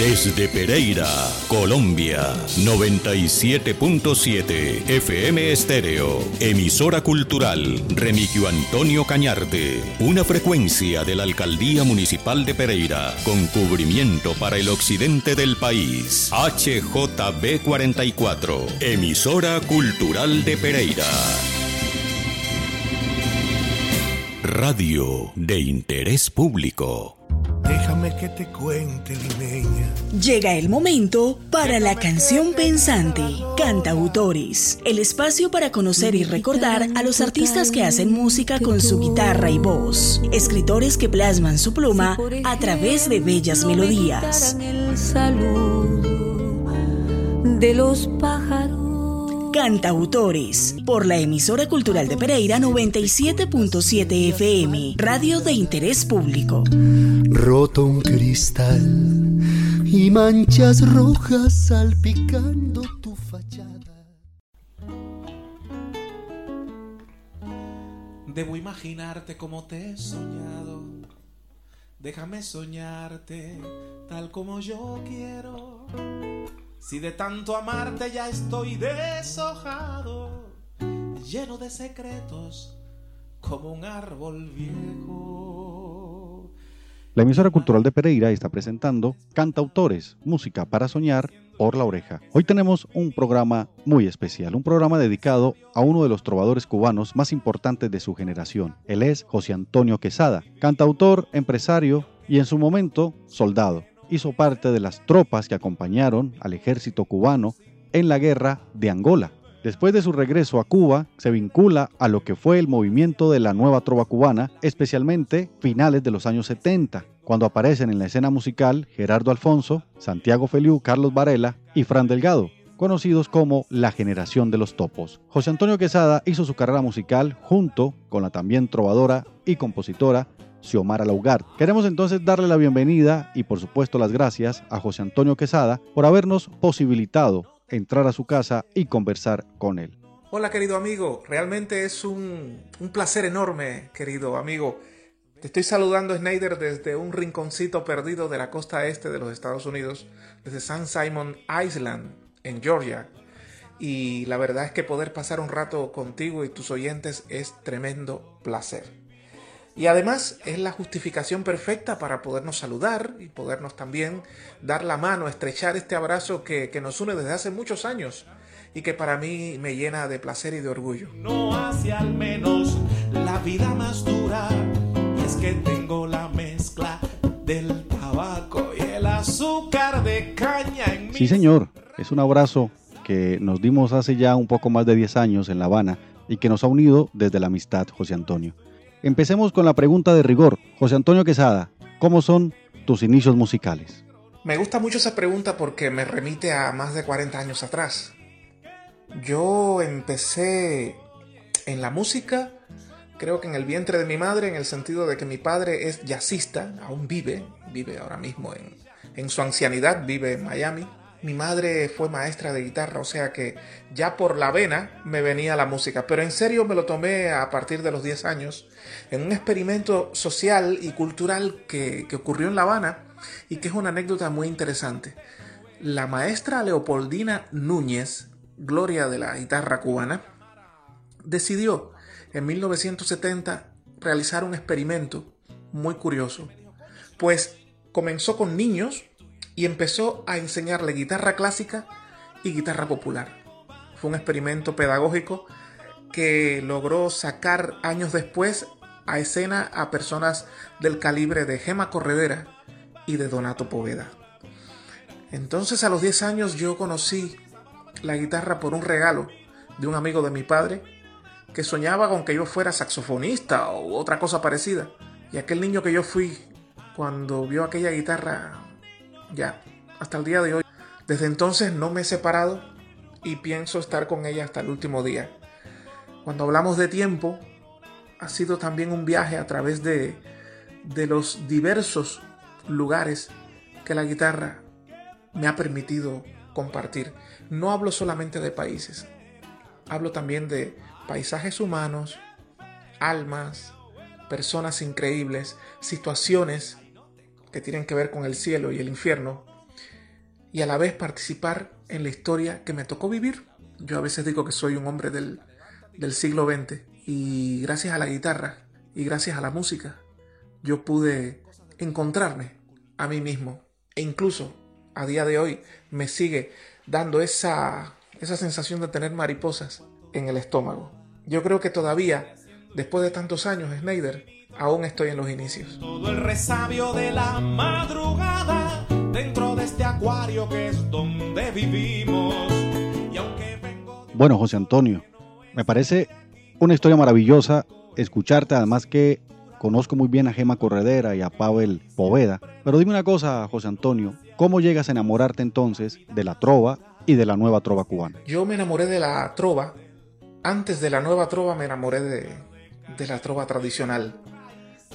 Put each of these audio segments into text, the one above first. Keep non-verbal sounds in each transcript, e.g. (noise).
Desde Pereira, Colombia, 97.7 FM Estéreo, emisora cultural Remigio Antonio Cañarte, una frecuencia de la Alcaldía Municipal de Pereira, con cubrimiento para el occidente del país. HJB 44, emisora cultural de Pereira. Radio de interés público. Déjame que te cuente, limeña. Llega el momento para la canción pensante. Cantautores. El espacio para conocer y recordar a los artistas que hacen música con su guitarra y voz. Escritores que plasman su pluma a través de bellas melodías. El saludo de los pájaros. Cantautores, por la emisora cultural de Pereira 97.7 FM, radio de interés público. Roto un cristal y manchas rojas salpicando tu fachada. Debo imaginarte como te he soñado. Déjame soñarte tal como yo quiero. Si de tanto amarte ya estoy deshojado, lleno de secretos como un árbol viejo. La emisora cultural de Pereira está presentando Cantautores, música para soñar por la oreja. Hoy tenemos un programa muy especial, un programa dedicado a uno de los trovadores cubanos más importantes de su generación. Él es José Antonio Quesada, cantautor, empresario y en su momento soldado hizo parte de las tropas que acompañaron al ejército cubano en la guerra de Angola. Después de su regreso a Cuba, se vincula a lo que fue el movimiento de la nueva trova cubana, especialmente finales de los años 70, cuando aparecen en la escena musical Gerardo Alfonso, Santiago Feliu, Carlos Varela y Fran Delgado, conocidos como la generación de los topos. José Antonio Quesada hizo su carrera musical junto con la también trovadora y compositora Xiomara Laugar. Queremos entonces darle la bienvenida y por supuesto las gracias a José Antonio Quesada por habernos posibilitado entrar a su casa y conversar con él. Hola querido amigo, realmente es un, un placer enorme, querido amigo. Te estoy saludando, Snyder, desde un rinconcito perdido de la costa este de los Estados Unidos, desde San Simon Island, en Georgia. Y la verdad es que poder pasar un rato contigo y tus oyentes es tremendo placer. Y además es la justificación perfecta para podernos saludar y podernos también dar la mano, estrechar este abrazo que, que nos une desde hace muchos años y que para mí me llena de placer y de orgullo. No hace al menos la vida más dura, y es que tengo la mezcla del tabaco y el azúcar de caña en mi... Sí, señor, es un abrazo que nos dimos hace ya un poco más de 10 años en La Habana y que nos ha unido desde la amistad, José Antonio. Empecemos con la pregunta de rigor. José Antonio Quesada, ¿cómo son tus inicios musicales? Me gusta mucho esa pregunta porque me remite a más de 40 años atrás. Yo empecé en la música, creo que en el vientre de mi madre, en el sentido de que mi padre es jazzista, aún vive, vive ahora mismo en, en su ancianidad, vive en Miami. Mi madre fue maestra de guitarra, o sea que ya por la vena me venía la música, pero en serio me lo tomé a partir de los 10 años en un experimento social y cultural que, que ocurrió en La Habana y que es una anécdota muy interesante. La maestra Leopoldina Núñez, gloria de la guitarra cubana, decidió en 1970 realizar un experimento muy curioso, pues comenzó con niños y empezó a enseñarle guitarra clásica y guitarra popular. Fue un experimento pedagógico que logró sacar años después a escena a personas del calibre de Gema Corredera y de Donato Poveda. Entonces a los 10 años yo conocí la guitarra por un regalo de un amigo de mi padre que soñaba con que yo fuera saxofonista o otra cosa parecida. Y aquel niño que yo fui cuando vio aquella guitarra ya, hasta el día de hoy. Desde entonces no me he separado y pienso estar con ella hasta el último día. Cuando hablamos de tiempo, ha sido también un viaje a través de, de los diversos lugares que la guitarra me ha permitido compartir. No hablo solamente de países, hablo también de paisajes humanos, almas, personas increíbles, situaciones que tienen que ver con el cielo y el infierno, y a la vez participar en la historia que me tocó vivir. Yo a veces digo que soy un hombre del, del siglo XX y gracias a la guitarra y gracias a la música yo pude encontrarme a mí mismo e incluso a día de hoy me sigue dando esa, esa sensación de tener mariposas en el estómago. Yo creo que todavía, después de tantos años, Snyder, aún estoy en los inicios. Todo el resabio de la madrugada dentro de este acuario que es donde vivimos. Y aunque vengo... Bueno, José Antonio, me parece una historia maravillosa escucharte, además que conozco muy bien a Gema Corredera y a Pavel Poveda. Pero dime una cosa, José Antonio, ¿cómo llegas a enamorarte entonces de la trova y de la nueva trova cubana? Yo me enamoré de la trova. Antes de la nueva trova me enamoré de, de la trova tradicional.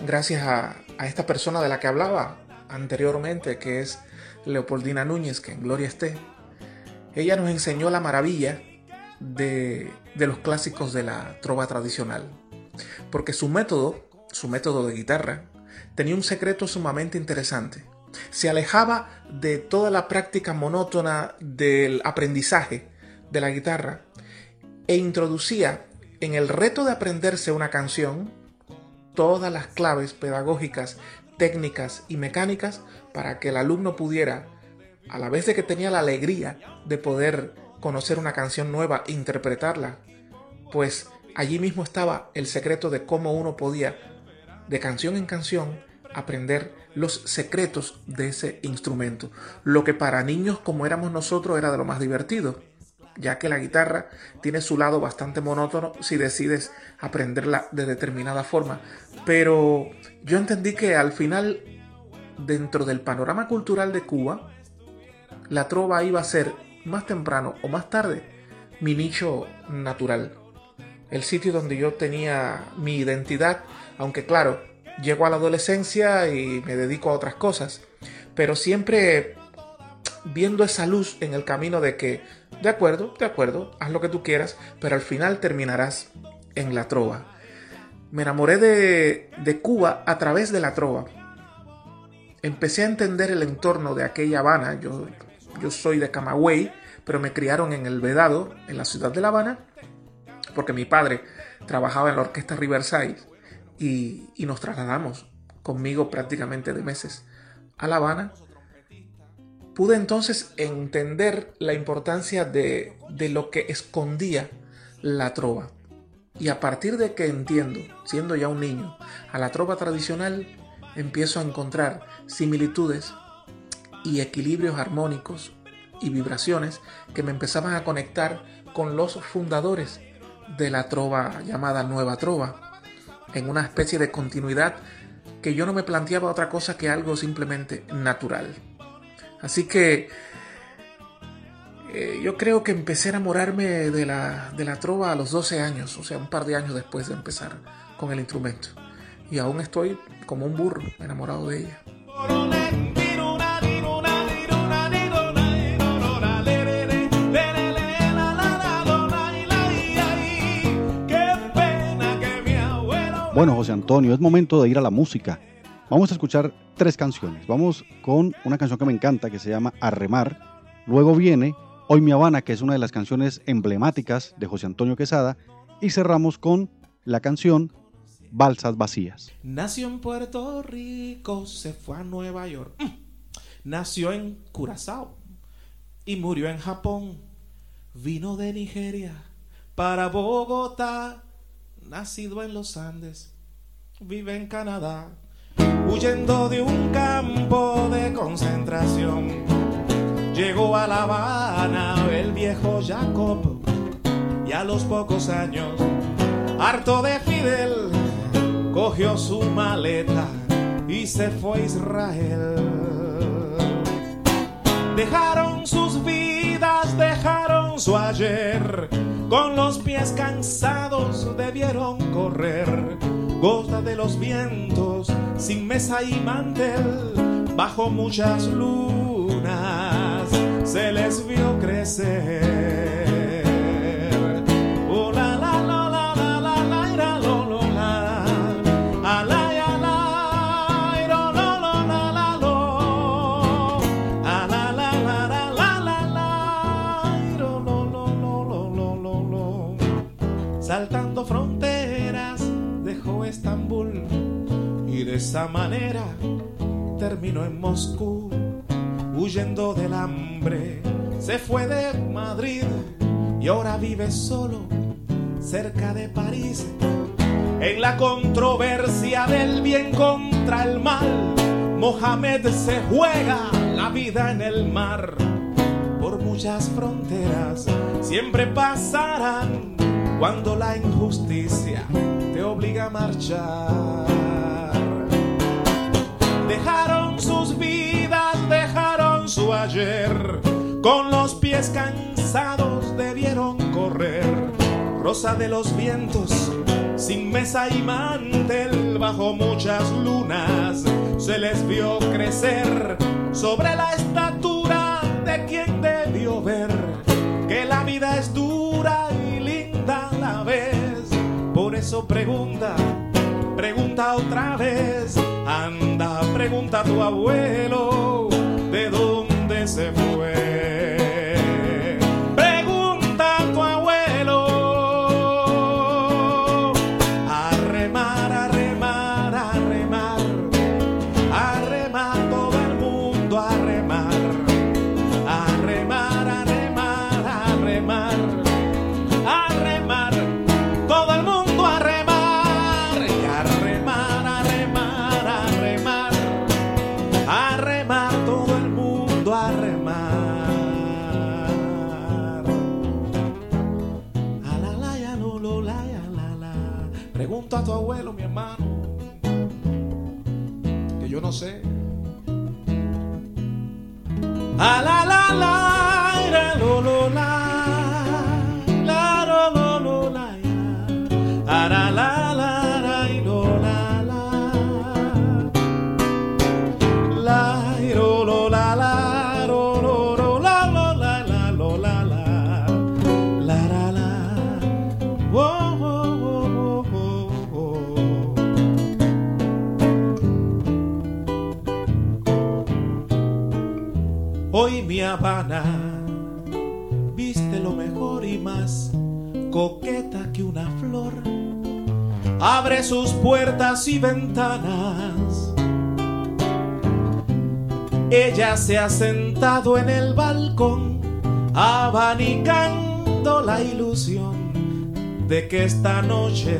Gracias a, esta persona de la que hablaba anteriormente, que es Leopoldina Núñez, que en gloria esté. Ella nos enseñó la maravilla de los clásicos de la trova tradicional. Porque su método, su método de guitarra, tenía un secreto sumamente interesante. Se alejaba de toda la práctica monótona del aprendizaje de la guitarra e introducía en el reto de aprenderse una canción todas las claves pedagógicas, técnicas y mecánicas para que el alumno pudiera, a la vez de que tenía la alegría de poder conocer una canción nueva e interpretarla, pues allí mismo estaba el secreto de cómo uno podía, de canción en canción, aprender los secretos de ese instrumento. Lo que para niños como éramos nosotros era de lo más divertido, ya que la guitarra tiene su lado bastante monótono si decides aprenderla de determinada forma. Pero yo entendí que al final, dentro del panorama cultural de Cuba, la trova iba a ser más temprano o más tarde mi nicho natural. El sitio donde yo tenía mi identidad, aunque claro, llego a la adolescencia y me dedico a otras cosas, pero siempre viendo esa luz en el camino de que, de acuerdo, de acuerdo, haz lo que tú quieras, pero al final terminarás en la trova. Me enamoré de, de Cuba a través de la trova. Empecé a entender el entorno de aquella Habana. Yo, yo soy de Camagüey, pero me criaron en el Vedado, en la ciudad de La Habana, porque mi padre trabajaba en la orquesta Riverside y, y nos trasladamos conmigo prácticamente de meses a La Habana pude entonces entender la importancia de, de, lo que escondía la trova. Y a partir de que entiendo, siendo ya un niño, a la trova tradicional, empiezo a encontrar similitudes y equilibrios armónicos y vibraciones que me empezaban a conectar con los fundadores de la trova llamada Nueva Trova, en una especie de continuidad que yo no me planteaba otra cosa que algo simplemente natural. Así que eh, yo creo que empecé a enamorarme de la, de la trova a los 12 años, o sea, un par de años después de empezar con el instrumento. Y aún estoy como un burro enamorado de ella. Bueno, José Antonio, es momento de ir a la música. Vamos a escuchar tres canciones. Vamos con una canción que me encanta que se llama Arremar. Luego viene Hoy mi Habana, que es una de las canciones emblemáticas de José Antonio Quesada. Y cerramos con la canción Balsas Vacías. Nació en Puerto Rico, se fue a Nueva York. Mm. Nació en Curazao y murió en Japón. Vino de Nigeria para Bogotá. Nacido en los Andes, vive en Canadá huyendo de un campo de concentración. Llegó a La Habana el viejo Jacob y a los pocos años, harto de Fidel, cogió su maleta y se fue a Israel. Dejaron sus vidas, dejaron su ayer, con los pies cansados debieron correr gota de los vientos, sin mesa y mantel, bajo muchas lunas, se les vio crecer. Y de esa manera terminó en Moscú, huyendo del hambre. Se fue de Madrid y ahora vive solo cerca de París. En la controversia del bien contra el mal, Mohamed se juega la vida en el mar. Por muchas fronteras siempre pasarán cuando la injusticia te obliga a marchar. Dejaron sus vidas, dejaron su ayer, con los pies cansados debieron correr. Rosa de los vientos, sin mesa y mantel, bajo muchas lunas, se les vio crecer sobre la estatura de quien debió ver que la vida es dura y linda a la vez. Por eso pregunta, pregunta otra vez, anda, pregunta a tu abuelo de dónde se fue. Tu abuelo, mi hermano. Que yo no sé. A la la la Viste lo mejor y más coqueta que una flor. Abre sus puertas y ventanas. Ella se ha sentado en el balcón, abanicando la ilusión de que esta noche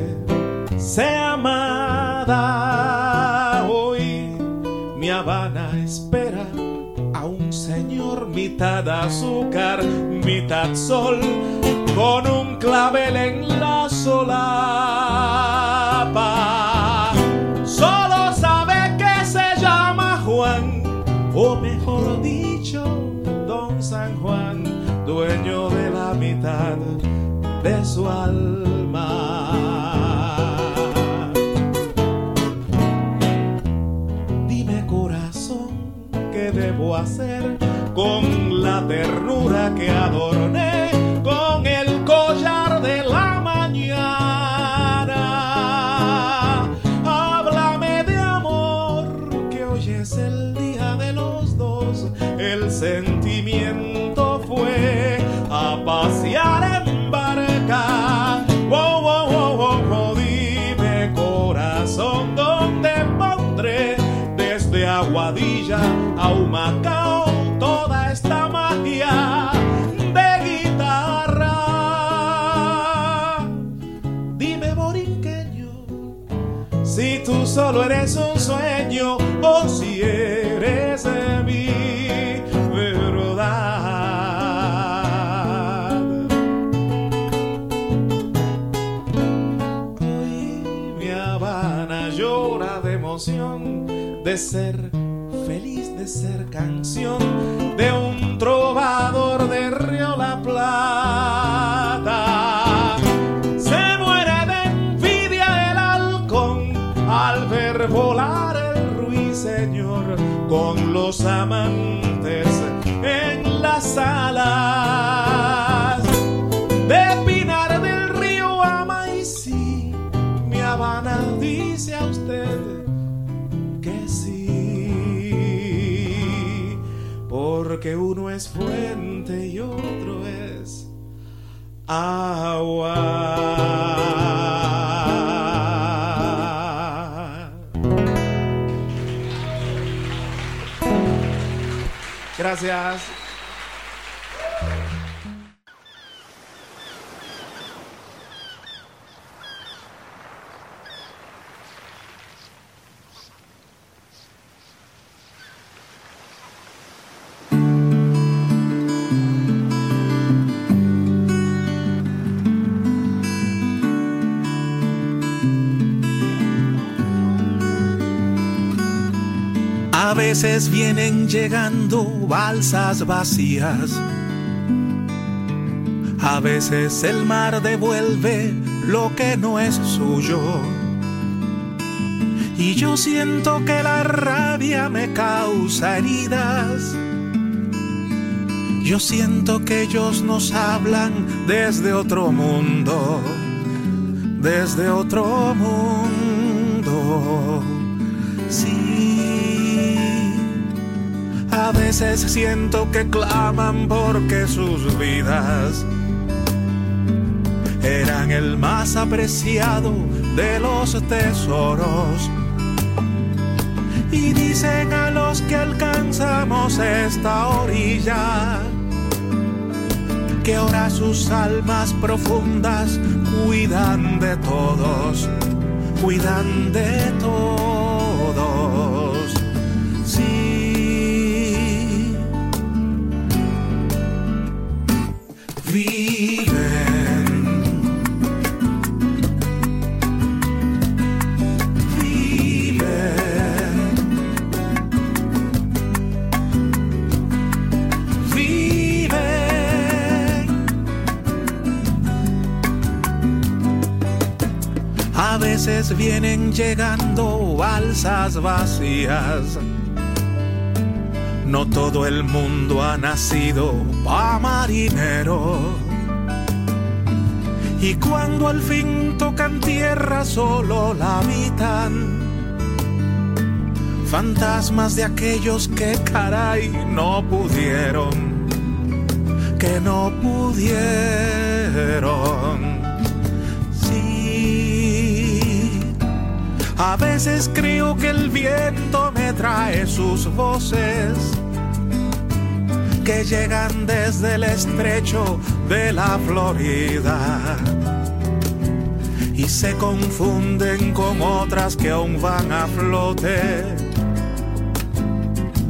sea amada. Hoy mi Habana espera mitad azúcar, mitad sol, con un clavel en la solapa. Solo sabe que se llama Juan, o mejor dicho, Don San Juan, dueño de la mitad de su alma. Dime corazón, ¿qué debo hacer con la ternura que adorné solo eres un sueño o si eres de mi verdad. Hoy mi Habana llora de emoción de ser feliz, de ser canción de un trovador de Río La Plata. Los amantes en las salas de Pinar del Río Amaizí. Mi Habana dice a usted que sí, porque uno es fuente y otro es agua. Gracias. Veces vienen llegando balsas vacías. A veces el mar devuelve lo que no es suyo. Y yo siento que la rabia me causa heridas. Yo siento que ellos nos hablan desde otro mundo, desde otro mundo. A veces siento que claman porque sus vidas eran el más apreciado de los tesoros. Y dicen a los que alcanzamos esta orilla que ahora sus almas profundas cuidan de todos, cuidan de todos. Vienen llegando balsas vacías. No todo el mundo ha nacido pa' marinero. Y cuando al fin tocan tierra solo la habitan. Fantasmas de aquellos que caray no pudieron, que no pudieron. A veces creo que el viento me trae sus voces que llegan desde el estrecho de la Florida y se confunden con otras que aún van a flote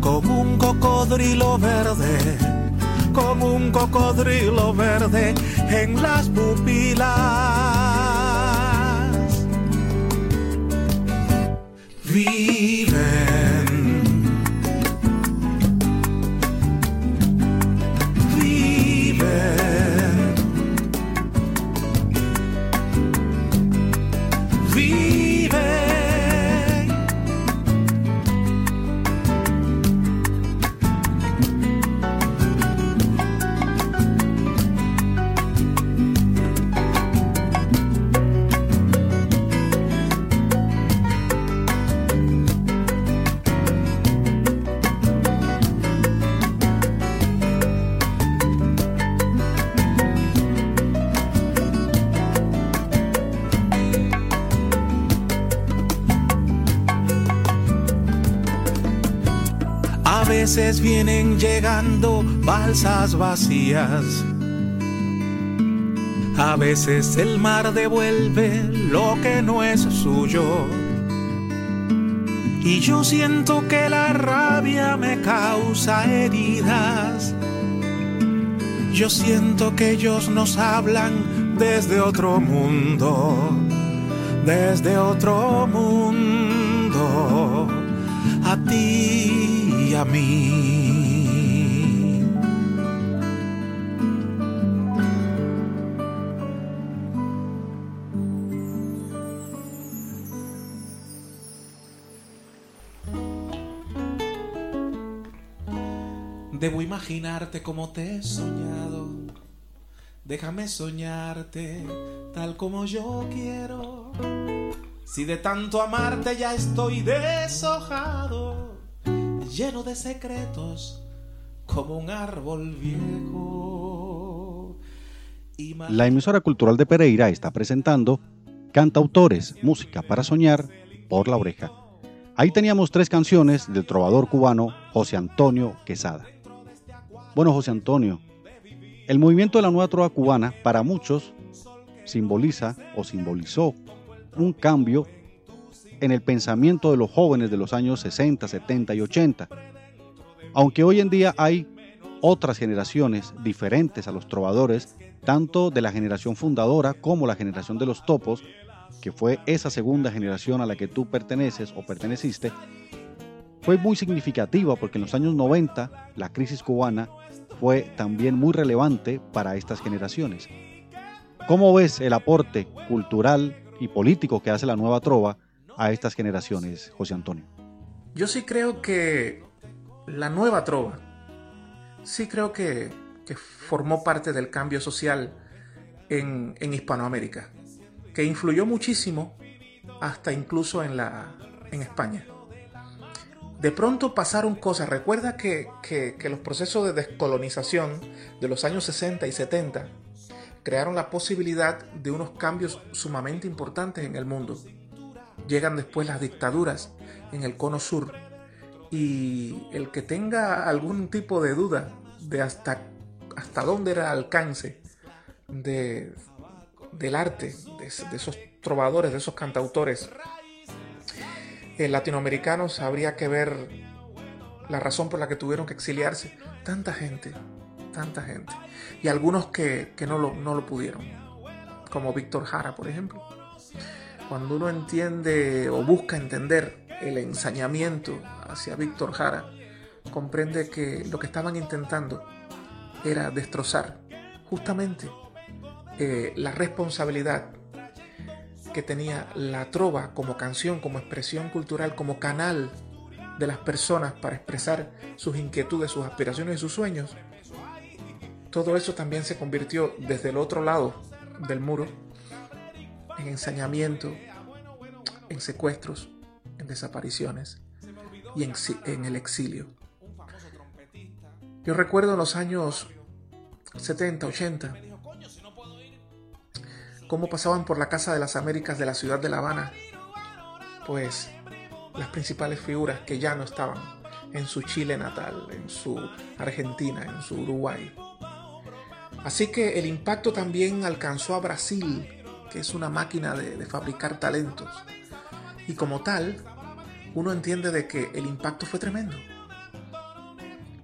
como un cocodrilo verde, como un cocodrilo verde en las pupilas. be A veces vienen llegando balsas vacías. A veces el mar devuelve lo que no es suyo. Y yo siento que la rabia me causa heridas. Yo siento que ellos nos hablan desde otro mundo, desde otro mundo, a ti mí. Debo imaginarte como te he soñado. Déjame soñarte tal como yo quiero. Si de tanto amarte ya estoy deshojado, lleno de secretos como un árbol viejo. La emisora cultural de Pereira está presentando Cantautores, música para soñar por la oreja. Ahí teníamos tres canciones del trovador cubano José Antonio Quesada. Bueno, José Antonio, el movimiento de la nueva trova cubana para muchos simboliza o simbolizó un cambio en el pensamiento de los jóvenes de los años 60, 70 y 80. Aunque hoy en día hay otras generaciones diferentes a los trovadores, tanto de la generación fundadora como la generación de los topos, que fue esa segunda generación a la que tú perteneces o perteneciste, fue muy significativa porque en los años 90 la crisis cubana fue también muy relevante para estas generaciones. ¿Cómo ves el aporte cultural y político que hace la nueva trova a estas generaciones, José Antonio? Yo sí creo que la nueva trova, sí creo que, formó parte del cambio social en, Hispanoamérica, que influyó muchísimo hasta incluso en, la, en España. De pronto pasaron cosas. Recuerda que, que, los procesos de descolonización de los años 60 y 70 crearon la posibilidad de unos cambios sumamente importantes en el mundo. Llegan después las dictaduras en el cono sur y el que tenga algún tipo de duda de hasta, hasta dónde era el alcance de, del arte, de, esos trovadores, de esos cantautores latinoamericanos, habría que ver la razón por la que tuvieron que exiliarse. Tanta gente, tanta gente. Y algunos que, no, lo, no lo pudieron, como Víctor Jara, por ejemplo. Cuando uno entiende o busca entender el ensañamiento hacia Víctor Jara, comprende que lo que estaban intentando era destrozar justamente eh, la responsabilidad que tenía la trova como canción, como expresión cultural, como canal de las personas para expresar sus inquietudes, sus aspiraciones y sus sueños. Todo eso también se convirtió desde el otro lado del muro en ensañamiento, en secuestros, en desapariciones y en, el exilio. Yo recuerdo en los años 70, 80, cómo pasaban por la Casa de las Américas de la ciudad de La Habana, pues las principales figuras que ya no estaban en su Chile natal, en su Argentina, en su Uruguay. Así que el impacto también alcanzó a Brasil, es una máquina de, de fabricar talentos. Y como tal, uno entiende de que el impacto fue tremendo.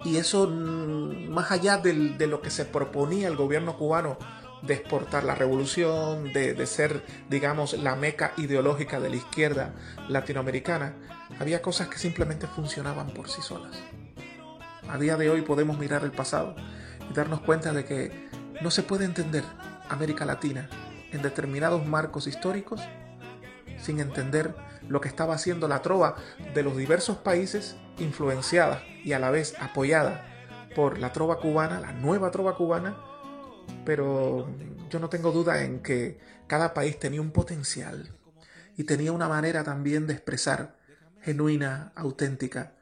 Y eso, mm, más allá de lo que se proponía el gobierno cubano de exportar la revolución, de, ser, digamos, la meca ideológica de la izquierda latinoamericana, había cosas que simplemente funcionaban por sí solas. A día de hoy podemos mirar el pasado y darnos cuenta de que no se puede entender América Latina en determinados marcos históricos sin entender lo que estaba haciendo la trova de los diversos países influenciada y a la vez apoyada por la trova cubana, la nueva trova cubana, pero yo no tengo duda en que cada país tenía un potencial y tenía una manera también de expresar genuina, auténtica,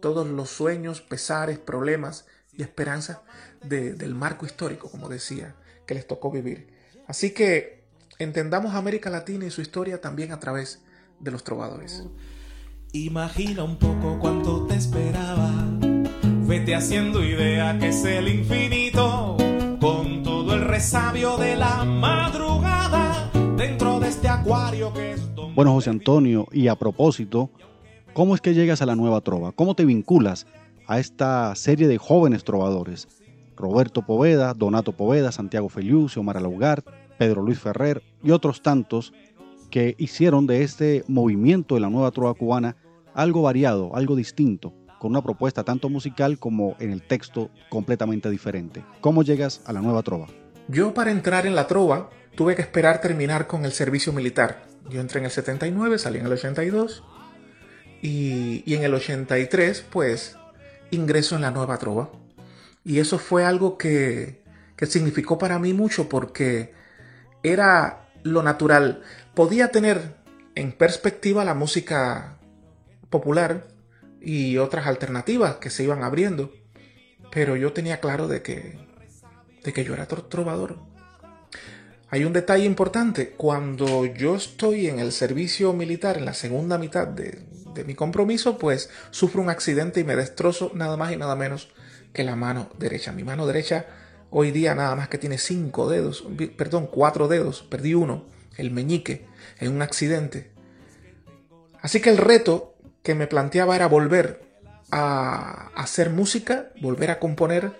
todos los sueños, pesares, problemas y esperanzas del marco histórico, como decía, que les tocó vivir. Así que entendamos América Latina y su historia también a través de los trovadores. Imagina un poco cuánto te esperaba. Vete haciendo idea que es el infinito, con todo el resabio de la madrugada, dentro de este acuario que es... Bueno, José Antonio, y a propósito, ¿cómo es que llegas a la nueva trova? ¿Cómo te vinculas a esta serie de jóvenes trovadores? Roberto Poveda, Donato Poveda, Santiago Feliucio, Omar Alaugar, Pedro Luis Ferrer y otros tantos que hicieron de este movimiento de la nueva trova cubana algo variado, algo distinto, con una propuesta tanto musical como en el texto completamente diferente. ¿Cómo llegas a la nueva trova? Yo para entrar en la trova tuve que esperar terminar con el servicio militar. Yo entré en el 79, salí en el 82 y, y en el 83 pues ingreso en la nueva trova. Y eso fue algo que, que significó para mí mucho porque era lo natural. Podía tener en perspectiva la música popular y otras alternativas que se iban abriendo, pero yo tenía claro de que, de que yo era trovador. Hay un detalle importante, cuando yo estoy en el servicio militar, en la segunda mitad de, de mi compromiso, pues sufro un accidente y me destrozo nada más y nada menos que la mano derecha. Mi mano derecha hoy día nada más que tiene cinco dedos, perdón, cuatro dedos, perdí uno, el meñique, en un accidente. Así que el reto que me planteaba era volver a hacer música, volver a componer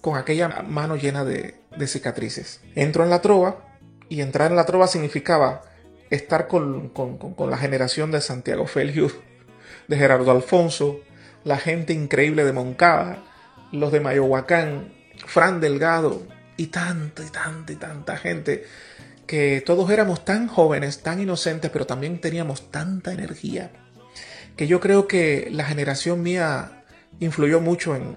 con aquella mano llena de, cicatrices. Entro en la trova y entrar en la trova significaba estar con, con la generación de Santiago Feliu, de Gerardo Alfonso, la gente increíble de Moncada, los de Mayohuacán, Fran Delgado y tanta y tanta y tanta gente que todos éramos tan jóvenes, tan inocentes, pero también teníamos tanta energía, que yo creo que la generación mía influyó mucho en,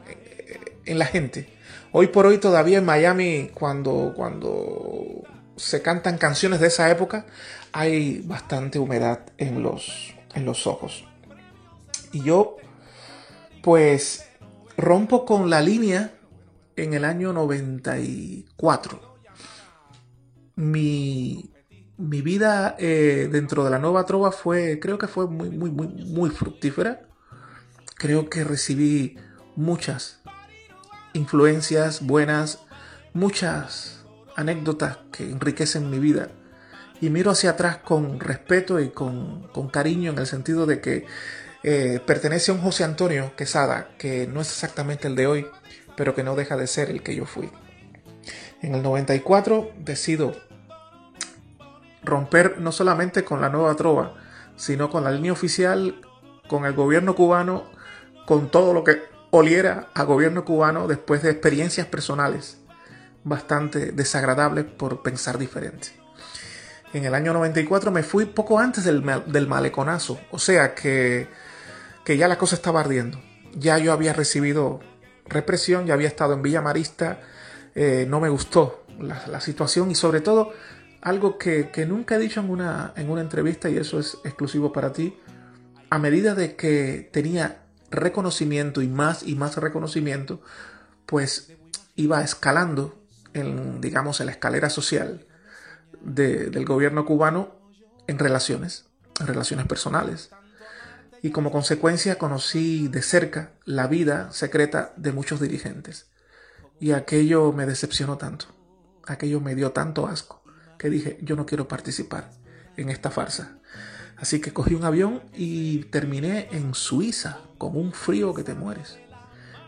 en la gente. Hoy por hoy todavía en Miami, cuando, cuando se cantan canciones de esa época, hay bastante humedad en los, en los ojos. Y yo, pues, rompo con la línea en el año 94. Mi, mi vida eh, dentro de la nueva trova fue, creo que fue muy, muy, muy, fructífera. Creo que recibí muchas influencias buenas, muchas anécdotas que enriquecen mi vida. Y miro hacia atrás con respeto y con, con cariño en el sentido de que eh, pertenece a un José Antonio Quesada, que no es exactamente el de hoy, pero que no deja de ser el que yo fui. En el 94 decido romper no solamente con la nueva trova, sino con la línea oficial, con el gobierno cubano, con todo lo que oliera a gobierno cubano después de experiencias personales bastante desagradables por pensar diferente. En el año 94 me fui poco antes del, del maleconazo, o sea que, que ya la cosa estaba ardiendo. Ya yo había recibido represión, ya había estado en Villa Marista, eh, no me gustó la, situación y sobre todo algo que, que, nunca he dicho en una, en una entrevista y eso es exclusivo para ti, a medida de que tenía reconocimiento y más y más reconocimiento, pues iba escalando en, digamos, en la escalera social del gobierno cubano en relaciones, en relaciones personales. Y como consecuencia conocí de cerca la vida secreta de muchos dirigentes. Y aquello me decepcionó tanto, aquello me dio tanto asco, que dije, yo no quiero participar en esta farsa. Así que cogí un avión y terminé en Suiza con un frío que te mueres.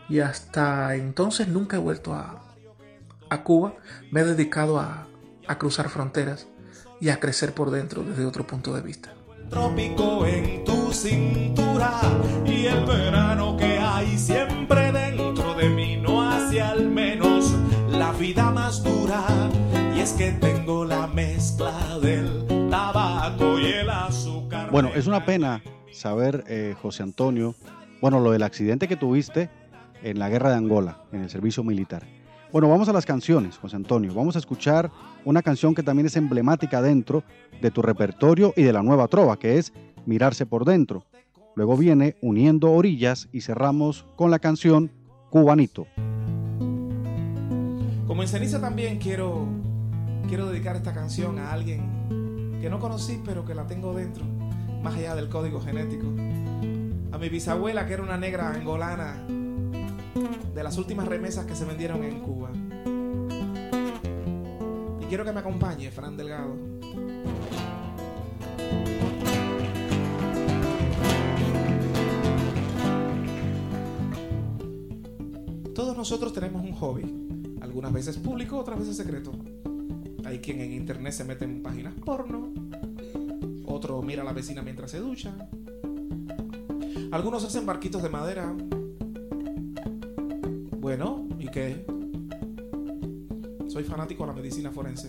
Y hasta entonces nunca he vuelto a, Cuba. Me he dedicado a, a cruzar fronteras y a crecer por dentro desde otro punto de vista. Trópico en tu cintura y el verano que hay siempre dentro de mí no hace al menos la vida más dura. Y es que tengo la mezcla del tabaco y el azúcar. Bueno, es una pena saber, eh, José Antonio, bueno, lo del accidente que tuviste en la guerra de Angola, en el servicio militar. Bueno, vamos a las canciones, José Antonio. Vamos a escuchar una canción que también es emblemática dentro de tu repertorio y de la nueva trova, que es Mirarse por dentro. Luego viene Uniendo Orillas y cerramos con la canción Cubanito. Como en ceniza también quiero, quiero dedicar esta canción a alguien que no conocí pero que la tengo dentro más allá del código genético. A mi bisabuela, que era una negra angolana, de las últimas remesas que se vendieron en Cuba. Y quiero que me acompañe, Fran Delgado. Todos nosotros tenemos un hobby, algunas veces público, otras veces secreto. Hay quien en internet se mete en páginas porno, otro mira a la vecina mientras se ducha. Algunos hacen barquitos de madera. Bueno, ¿y qué? Soy fanático de la medicina forense.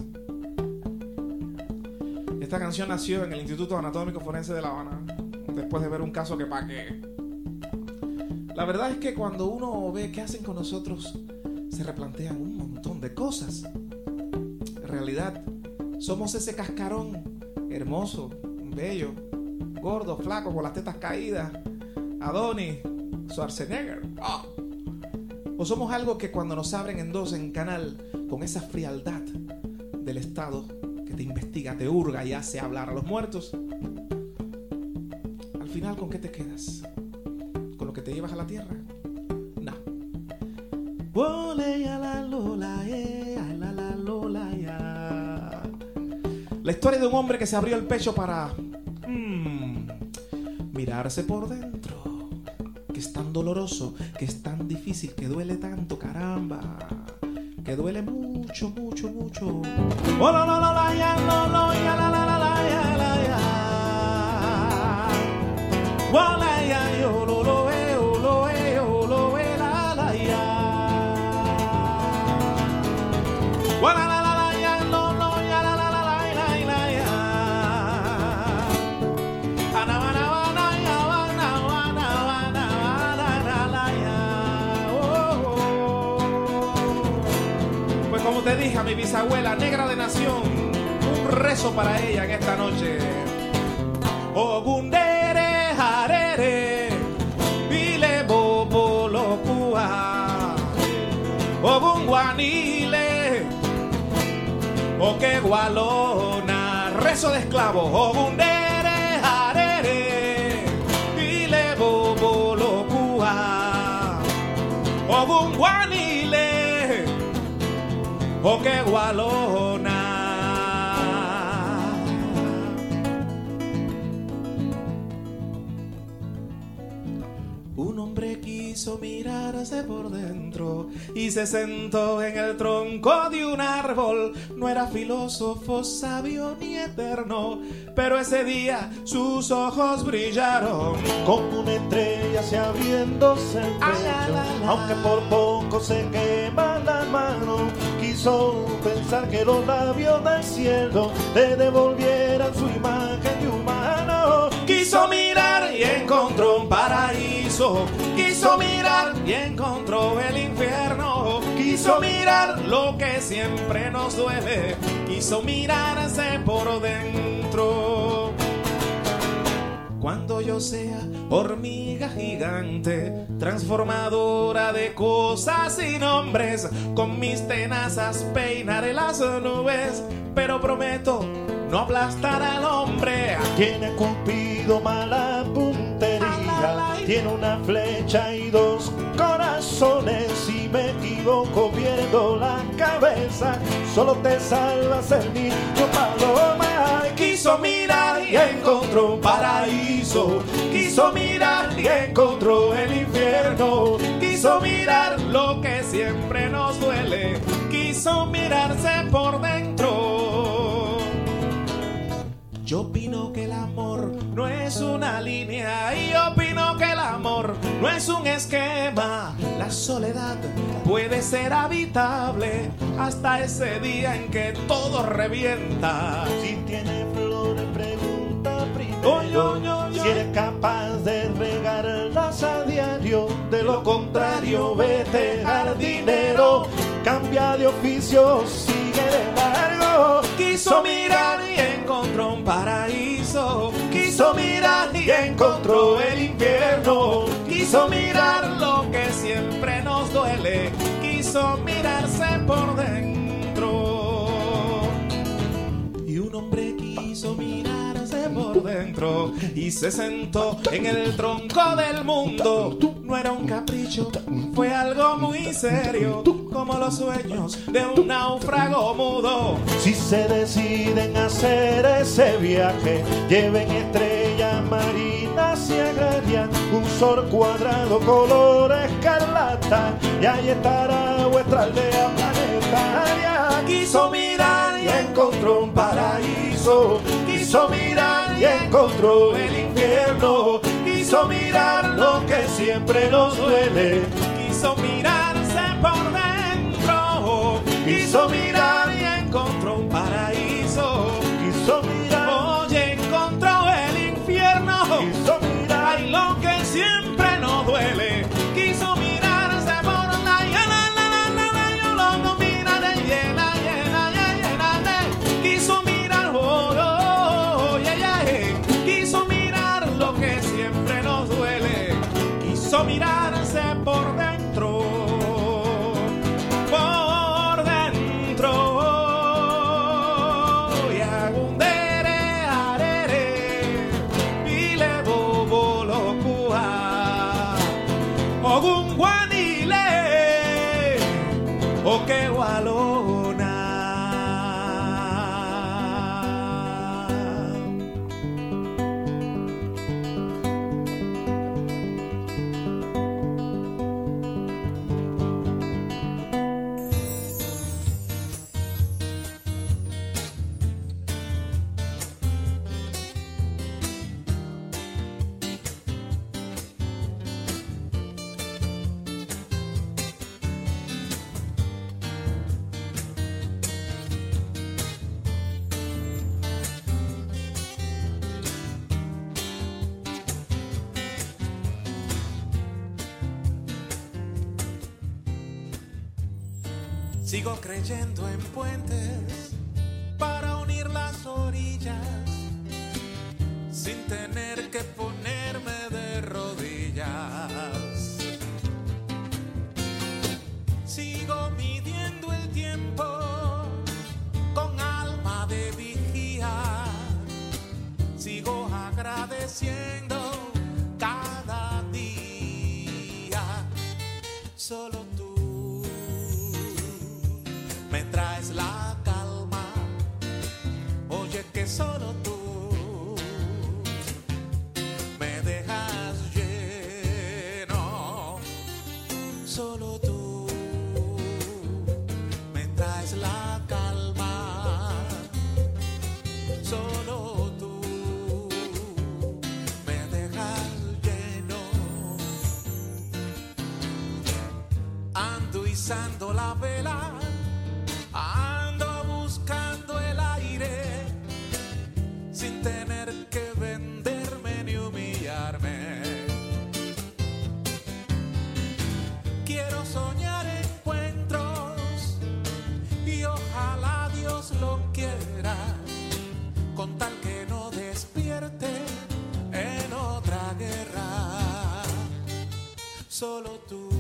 Esta canción nació en el Instituto Anatómico Forense de La Habana, después de ver un caso que pague. La verdad es que cuando uno ve qué hacen con nosotros, se replantean un montón de cosas. En realidad, somos ese cascarón hermoso, bello, gordo, flaco, con las tetas caídas, Adonis, Schwarzenegger. ¡Ah! Somos algo que cuando nos abren en dos en canal, con esa frialdad del Estado que te investiga, te hurga y hace hablar a los muertos, al final, ¿con qué te quedas? ¿Con lo que te llevas a la tierra? No. Eh. La historia de un hombre que se abrió el pecho para mm, mirarse por dentro. Que es tan doloroso, que es tan que duele tanto, caramba. Que duele mucho, mucho, mucho. Oh, te dije a mi bisabuela negra de nación, un rezo para ella en esta noche. Ogundere harere, bile bobo lokua, ogun guanile, o que gualona, rezo de esclavo, ogundere o que gualona. Un hombre quiso mirarse por dentro y se sentó en el tronco de un árbol. No era filósofo, sabio ni eterno, pero ese día sus ojos brillaron. Como una estrella se abriéndose el Ay, pecho, aunque por poco se quema la mano. Quiso pensar que los labios del cielo le devolvieran su imagen de humano. Quiso mirar y encontró un paraíso. Quiso mirar y encontró el infierno. Quiso mirar lo que siempre nos duele. Quiso mirarse por dentro. Cuando yo sea hormiga gigante, transformadora de cosas y nombres, con mis tenazas peinaré las nubes, pero prometo no aplastar al hombre. Tiene Cupido mala puntería, tiene una flecha y dos corazones. Si me equivoco viendo la cabeza, solo te salvas el niño paloma. Quiso mirar y encontró un paraíso. Quiso mirar y encontró el infierno. Quiso mirar lo que siempre nos duele. Quiso mirarse por dentro. Yo opino que el amor no es una línea y opino que el amor no es un esquema. La soledad puede ser habitable hasta ese día en que todo revienta. Si tiene flores, pregunta primero. Oh, yo, yo, yo. Si eres capaz de regarlas a diario, de lo contrario, vete jardinero. Cambia de oficio, sigue de largo. Quiso mirar y encontró un paraíso. Quiso mirar y encontró el infierno. Quiso mirar lo que siempre nos duele. Quiso mirarse por dentro. Y un hombre quiso por dentro y se sentó en el tronco del mundo. No era un capricho, fue algo muy serio, como los sueños de un náufrago mudo. Si se deciden hacer ese viaje, lleven estrellas marinas un sol cuadrado color escarlata, y ahí estará vuestra aldea planetaria. Quiso mirar y encontró un paraíso. Quiso mirar y encontró el infierno. Quiso mirar lo que siempre nos duele. Quiso mirarse por dentro. Quiso mirar y encontró descienda. La vela, ando buscando el aire, sin tener que venderme ni humillarme. Quiero soñar encuentros y ojalá Dios lo quiera, con tal que no despierte en otra guerra. Solo tú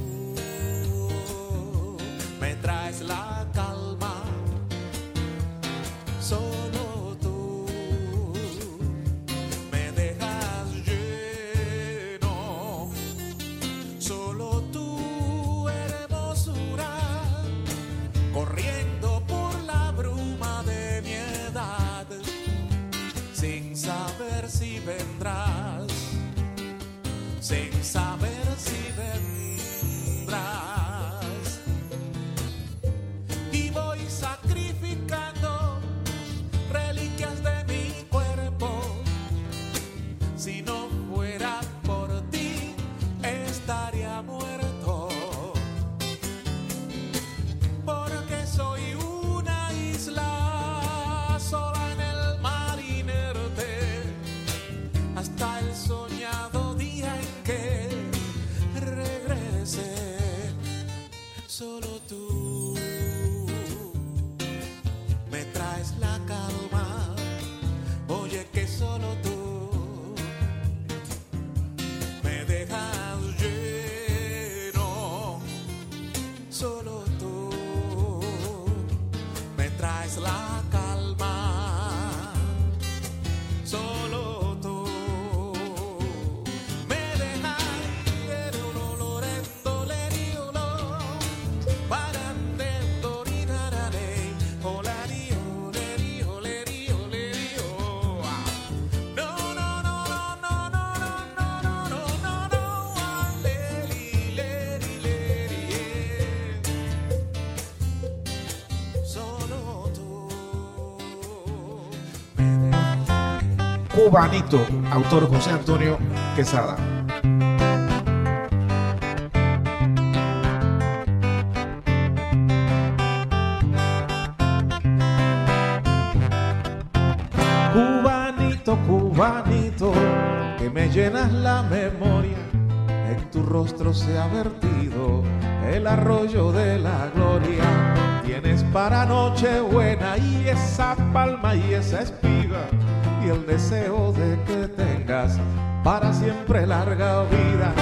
Cubanito, autor José Antonio Quesada. Cubanito, cubanito, que me llenas la memoria. En tu rostro se ha vertido el arroyo de la gloria. Tienes para Nochebuena y esa palma y esa espiga. Y el deseo de que tengas para siempre larga vida.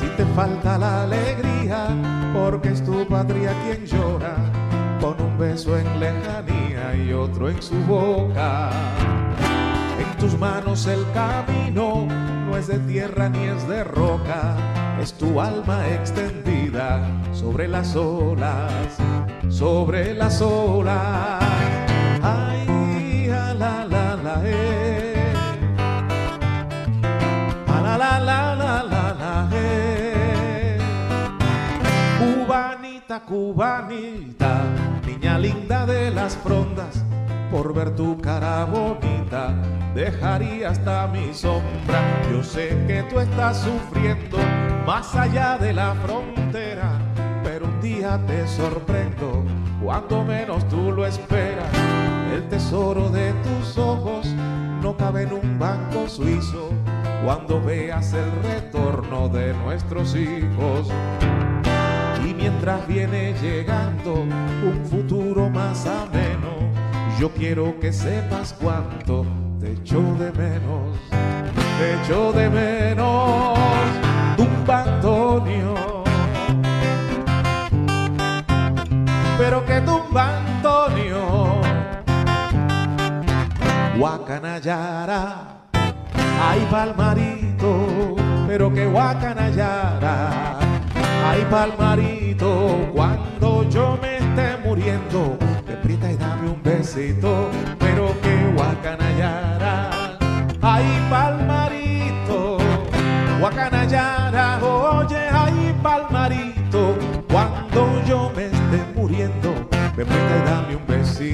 Si te falta la alegría, porque es tu patria quien llora. Con un beso en lejanía y otro en su boca. En tus manos el camino no es de tierra ni es de roca. Es tu alma extendida sobre las olas, sobre las olas. Ay, a la la la eh. A la la la la la la eh. Cubanita, cubanita, niña linda de las frondas, por ver tu cara bonita, dejaría hasta mi sombra. Yo sé que tú estás sufriendo más allá de la frontera, pero un día te sorprendo cuando menos tú lo esperas. El tesoro de tus ojos no cabe en un banco suizo cuando veas el retorno de nuestros hijos. Y mientras viene llegando un futuro más ameno, yo quiero que sepas cuánto te echo de menos, te echo de menos, Pero que tumba Antonio, Guacanayara, ay palmarito, pero que Guacanayara, ay palmarito, cuando yo me esté muriendo, aprieta y dame un besito, Hoy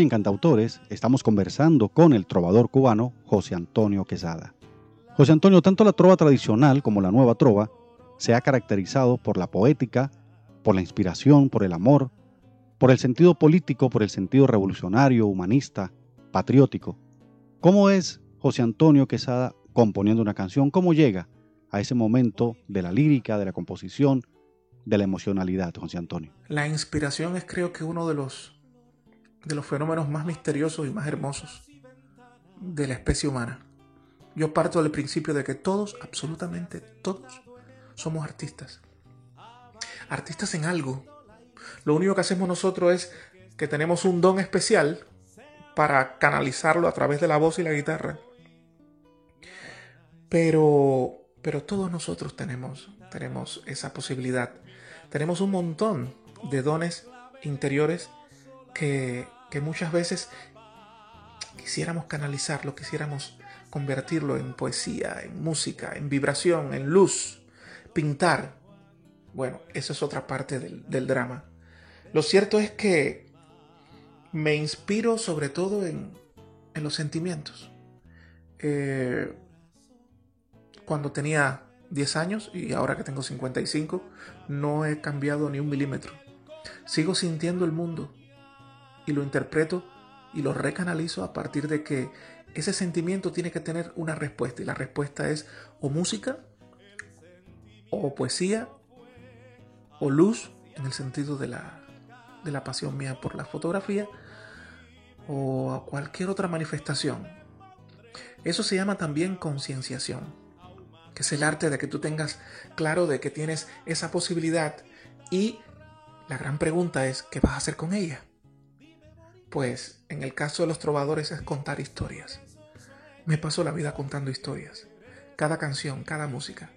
en Cantautores estamos conversando con el trovador cubano José Antonio Quesada. José Antonio, tanto la trova tradicional como la nueva trova se ha caracterizado por la poética, por la inspiración, por el amor, por el sentido político, por el sentido revolucionario, humanista, patriótico. ¿Cómo es José Antonio Quesada componiendo una canción? ¿Cómo llega a ese momento de la lírica, de la composición, de la emocionalidad, José Antonio? La inspiración es creo que uno de los, de los fenómenos más misteriosos y más hermosos de la especie humana. Yo parto del principio de que todos, absolutamente todos, somos artistas. Artistas en algo. Lo único que hacemos nosotros es que tenemos un don especial para canalizarlo a través de la voz y la guitarra. Pero, pero todos nosotros tenemos, tenemos esa posibilidad. Tenemos un montón de dones interiores que, que muchas veces quisiéramos canalizarlo, quisiéramos convertirlo en poesía, en música, en vibración, en luz, pintar. Bueno, eso es otra parte del, del drama. Lo cierto es que me inspiro sobre todo en, en los sentimientos. Eh, cuando tenía 10 años y ahora que tengo 55, no he cambiado ni un milímetro. Sigo sintiendo el mundo y lo interpreto y lo recanalizo a partir de que ese sentimiento tiene que tener una respuesta y la respuesta es o música o poesía o luz en el sentido de la, de la pasión mía por la fotografía o a cualquier otra manifestación. Eso se llama también concienciación, que es el arte de que tú tengas claro de que tienes esa posibilidad y la gran pregunta es, ¿qué vas a hacer con ella? Pues en el caso de los trovadores es contar historias. Me paso la vida contando historias. Cada canción, cada música,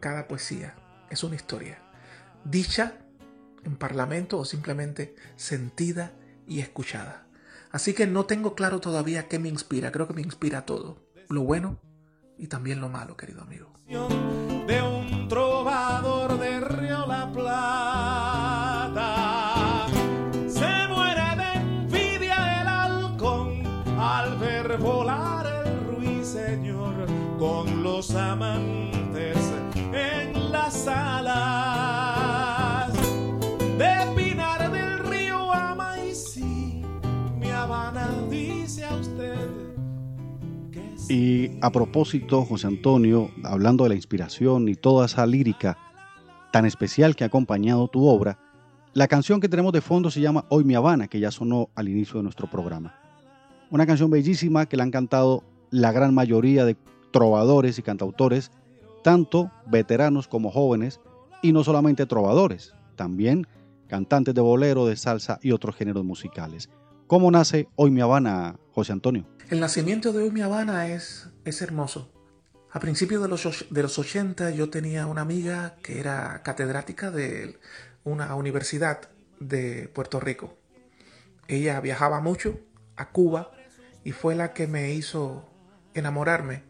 cada poesía es una historia. Dicha en parlamento o simplemente sentida y escuchada. Así que no tengo claro todavía qué me inspira. Creo que me inspira todo. Lo bueno y también lo malo, querido amigo. de un trovador de Río La Plata. Se muere de envidia el halcón al ver volar el ruiseñor con los amantes en las salas Y a propósito, José Antonio, hablando de la inspiración y toda esa lírica tan especial que ha acompañado tu obra, la canción que tenemos de fondo se llama Hoy mi Habana, que ya sonó al inicio de nuestro programa. Una canción bellísima que la han cantado la gran mayoría de trovadores y cantautores, tanto veteranos como jóvenes, Y no solamente trovadores, también cantantes de bolero, de salsa y otros géneros musicales. ¿Cómo nace Hoy Mi Habana, José Antonio? El nacimiento de Hoy Mi Habana es, es hermoso. A principios de los, de los 80 yo tenía una amiga que era catedrática de una universidad de Puerto Rico. Ella viajaba mucho a Cuba y fue la que me hizo enamorarme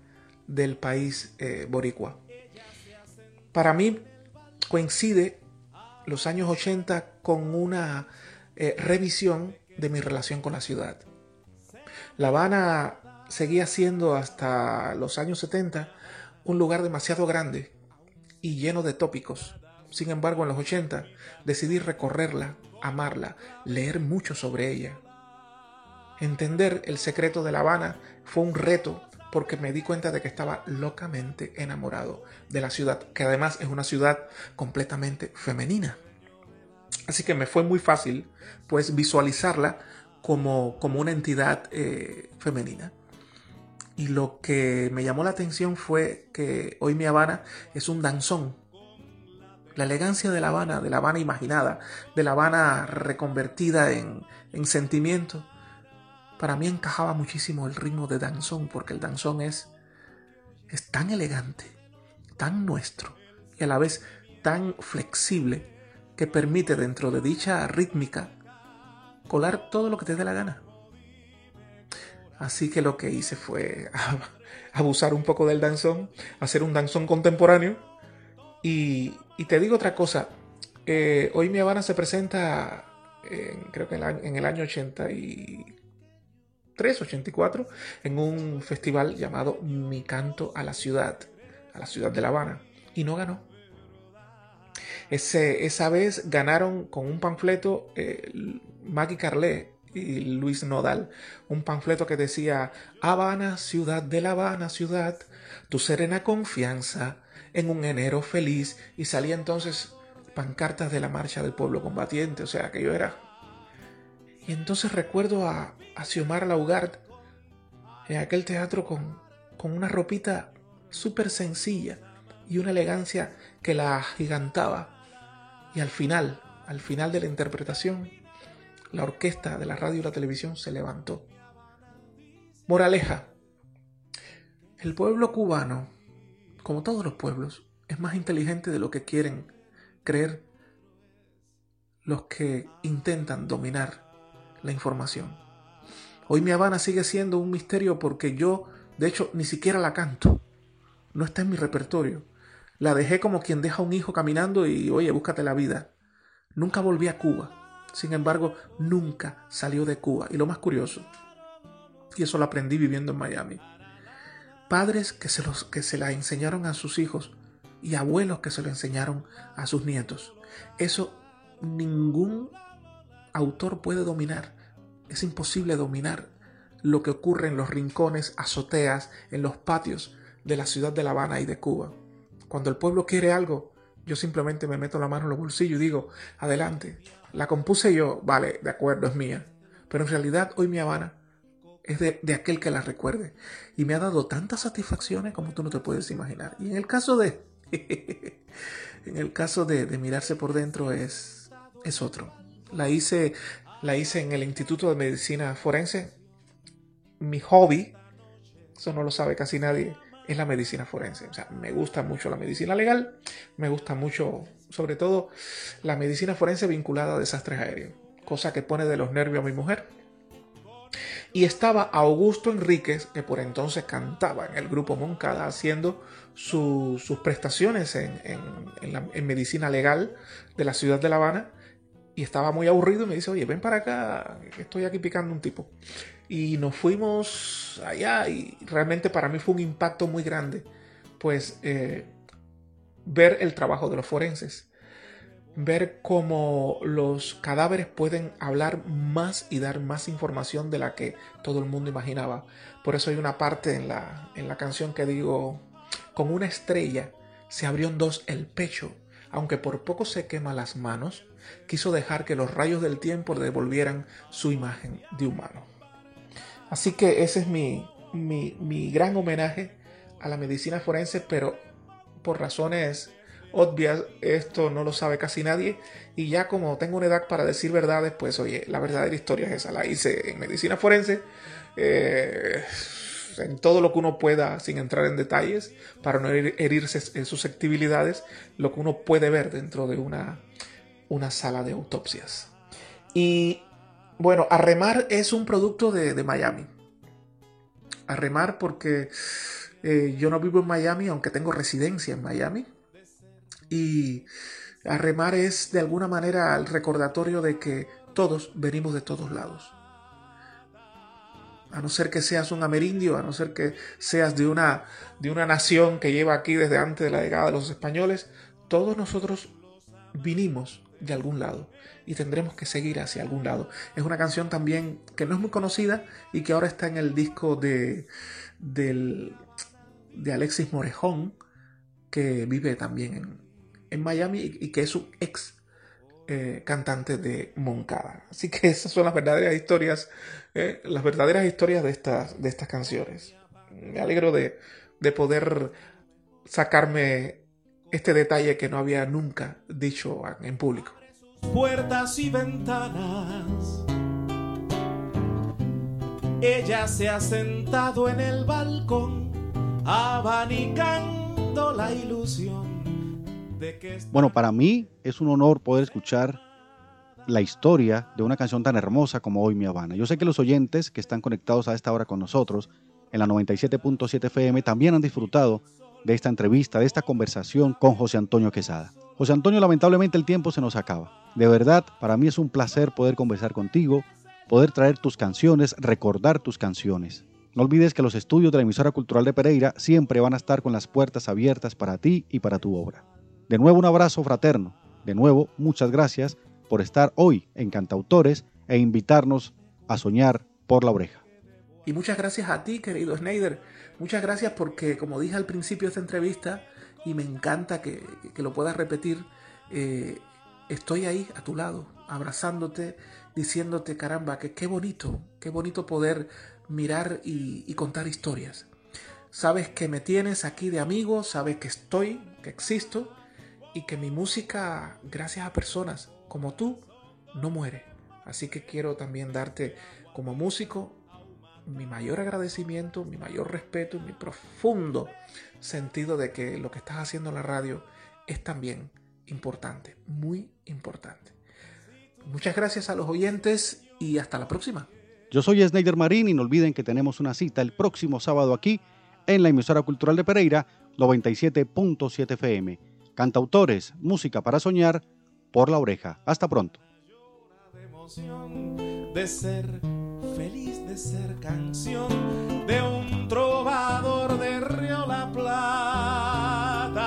del país eh, boricua. Para mí coincide los años 80 con una eh, revisión de mi relación con la ciudad. La Habana seguía siendo hasta los años 70 un lugar demasiado grande y lleno de tópicos. Sin embargo, en los 80 decidí recorrerla, amarla, leer mucho sobre ella. Entender el secreto de La Habana fue un reto porque me di cuenta de que estaba locamente enamorado de la ciudad, que además es una ciudad completamente femenina. Así que me fue muy fácil pues visualizarla como, como una entidad eh, femenina. Y lo que me llamó la atención fue que hoy mi Habana es un danzón. La elegancia de La Habana, de La Habana imaginada, de La Habana reconvertida en, en sentimiento, para mí encajaba muchísimo el ritmo de danzón, porque el danzón es, es tan elegante, tan nuestro y a la vez tan flexible que permite dentro de dicha rítmica colar todo lo que te dé la gana. Así que lo que hice fue (laughs) abusar un poco del danzón, hacer un danzón contemporáneo. Y, te digo otra cosa, eh, hoy mi Habana se presenta, creo que en el año 83, 84, en un festival llamado Mi Canto a la Ciudad, a la ciudad de La Habana, y no ganó esa vez ganaron con un panfleto eh, Maggie Carlet y Luis Nodal, un panfleto que decía Habana, ciudad de La Habana, ciudad, tu serena confianza en un enero feliz y salía entonces pancartas de la marcha del pueblo combatiente, o sea, que yo era. Y entonces recuerdo a, a Xiomara Laugard en aquel teatro con, con una ropita súper sencilla y una elegancia que la agigantaba y al final, al final de la interpretación, la orquesta de la radio y la televisión se levantó. Moraleja. El pueblo cubano, como todos los pueblos, es más inteligente de lo que quieren creer los que intentan dominar la información. Hoy mi Habana sigue siendo un misterio porque yo, de hecho, ni siquiera la canto. No está en mi repertorio. La dejé como quien deja un hijo caminando y, oye, búscate la vida. Nunca volví a Cuba. Sin embargo, nunca salió de Cuba. Y lo más curioso, y eso lo aprendí viviendo en Miami, padres que se, los, que se la enseñaron a sus hijos y abuelos que se lo enseñaron a sus nietos. Eso ningún autor puede dominar. Es imposible dominar lo que ocurre en los rincones, azoteas, en los patios de la ciudad de La Habana y de Cuba. Cuando el pueblo quiere algo, yo simplemente me meto la mano en los bolsillos y digo, adelante. La compuse yo, vale, de acuerdo, es mía. Pero en realidad hoy mi Habana es de, aquel que la recuerde. Y me ha dado tantas satisfacciones como tú no te puedes imaginar. Y en el caso de... (laughs) en el caso de, de, mirarse por dentro es, es otro. La hice, la hice en el Instituto de Medicina Forense. Mi hobby, eso no lo sabe casi nadie, es la medicina forense. O sea, me gusta mucho la medicina legal, me gusta mucho, sobre todo, la medicina forense vinculada a desastres aéreos, cosa que pone de los nervios a mi mujer. Y estaba Augusto Enríquez, que por entonces cantaba en el grupo Moncada, haciendo sus prestaciones en, en medicina legal de la ciudad de La Habana. Y estaba muy aburrido y me dice, oye, ven para acá, estoy aquí picando un tipo y nos fuimos allá y realmente para mí fue un impacto muy grande, pues eh, ver el trabajo de los forenses, ver cómo los cadáveres pueden hablar más y dar más información de la que todo el mundo imaginaba. Por eso hay una parte en la, en la canción que digo, con una estrella se abrió en dos el pecho, aunque por poco se quema las manos, quiso dejar que los rayos del tiempo devolvieran su imagen de humano. Así que ese es mi, mi, gran homenaje a la medicina forense, pero por razones obvias, esto no lo sabe casi nadie. Y ya como tengo una edad para decir verdades, pues oye, la verdadera historia es esa. La hice en medicina forense. Eh, en todo lo que uno pueda, sin entrar en detalles, para no herirse en susceptibilidades, lo que uno puede ver dentro de una, una sala de autopsias. Y bueno, Arremar es un producto de, Miami. Arremar porque eh, yo no vivo en Miami, aunque tengo residencia en Miami. Y Arremar es de alguna manera el recordatorio de que todos venimos de todos lados a no ser que seas un amerindio, a no ser que seas de una, de una nación que lleva aquí desde antes de la llegada de los españoles, todos nosotros vinimos de algún lado y tendremos que seguir hacia algún lado. Es una canción también que no es muy conocida y que ahora está en el disco de, de Alexis Morejón, que vive también en, en Miami y, y que es un ex eh, cantante de Moncada. Así que (laughs) esas son las verdaderas historias, eh, las verdaderas historias de estas, de estas canciones. Me alegro de, de poder sacarme este detalle que no había nunca dicho en público. Puertas y ventanas. Ella se ha sentado en el balcón, abanicando la ilusión bueno, para mí es un honor poder escuchar la historia de una canción tan hermosa como Hoy Mi Habana. Yo sé que los oyentes que están conectados a esta hora con nosotros en la 97.7 FM también han disfrutado de esta entrevista, de esta conversación con José Antonio Quesada. José Antonio, lamentablemente el tiempo se nos acaba. De verdad, para mí es un placer poder conversar contigo, poder traer tus canciones, recordar tus canciones. No olvides que los estudios de la emisora cultural de Pereira siempre van a estar con las puertas abiertas para ti y para tu obra. De nuevo un abrazo fraterno. De nuevo, muchas gracias por estar hoy en Cantautores e invitarnos a soñar por la oreja. Y muchas gracias a ti, querido Schneider. Muchas gracias porque, como dije al principio de esta entrevista, y me encanta que, lo puedas repetir, eh, estoy ahí a tu lado, abrazándote, diciéndote, caramba, que qué bonito, qué bonito poder mirar y, y contar historias. Sabes que me tienes aquí de amigo, sabes que estoy, que existo y que mi música, gracias a personas como tú, no muere. Así que quiero también darte como músico mi mayor agradecimiento, mi mayor respeto y mi profundo sentido de que lo que estás haciendo en la radio es también importante, muy importante. Muchas gracias a los oyentes y hasta la próxima. Yo soy Snyder Marín y no olviden que tenemos una cita el próximo sábado aquí en la emisora cultural de Pereira 97.7 FM. Cantautores, música para soñar por la oreja. Hasta pronto. De ser feliz, de ser canción de un trovador de Río La Plata.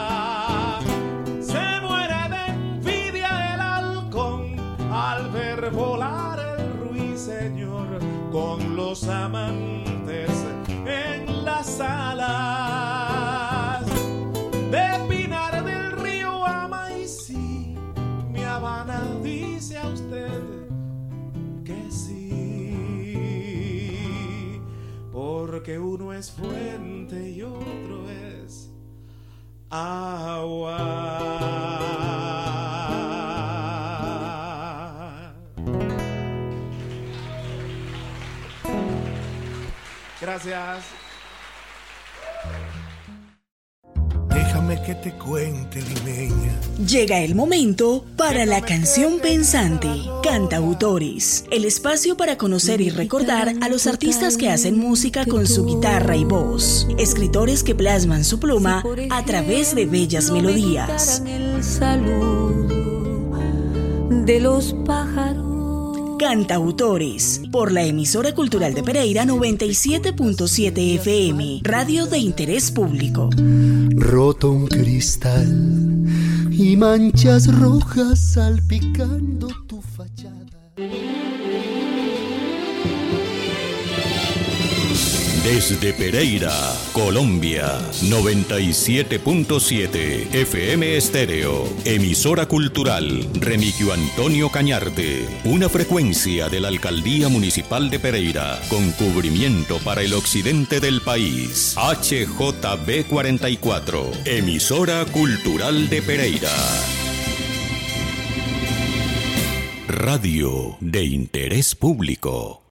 Se muere de envidia el halcón al ver volar el ruiseñor con los amantes en la sala porque uno es fuente y otro es agua. Gracias. Que te cuente, limeña. Llega el momento para la canción pensante, Cantautores, el espacio para conocer y recordar a los artistas que hacen música con su guitarra y voz, escritores que plasman su pluma a través de bellas melodías. El de los pájaros Cantautores, por la emisora cultural de Pereira 97.7 FM, radio de interés público. Roto un cristal y manchas rojas salpicando tu Desde Pereira, Colombia, 97.7 FM Estéreo, emisora cultural Remigio Antonio Cañarte, una frecuencia de la Alcaldía Municipal de Pereira, con cubrimiento para el occidente del país. HJB 44, emisora cultural de Pereira. Radio de interés público.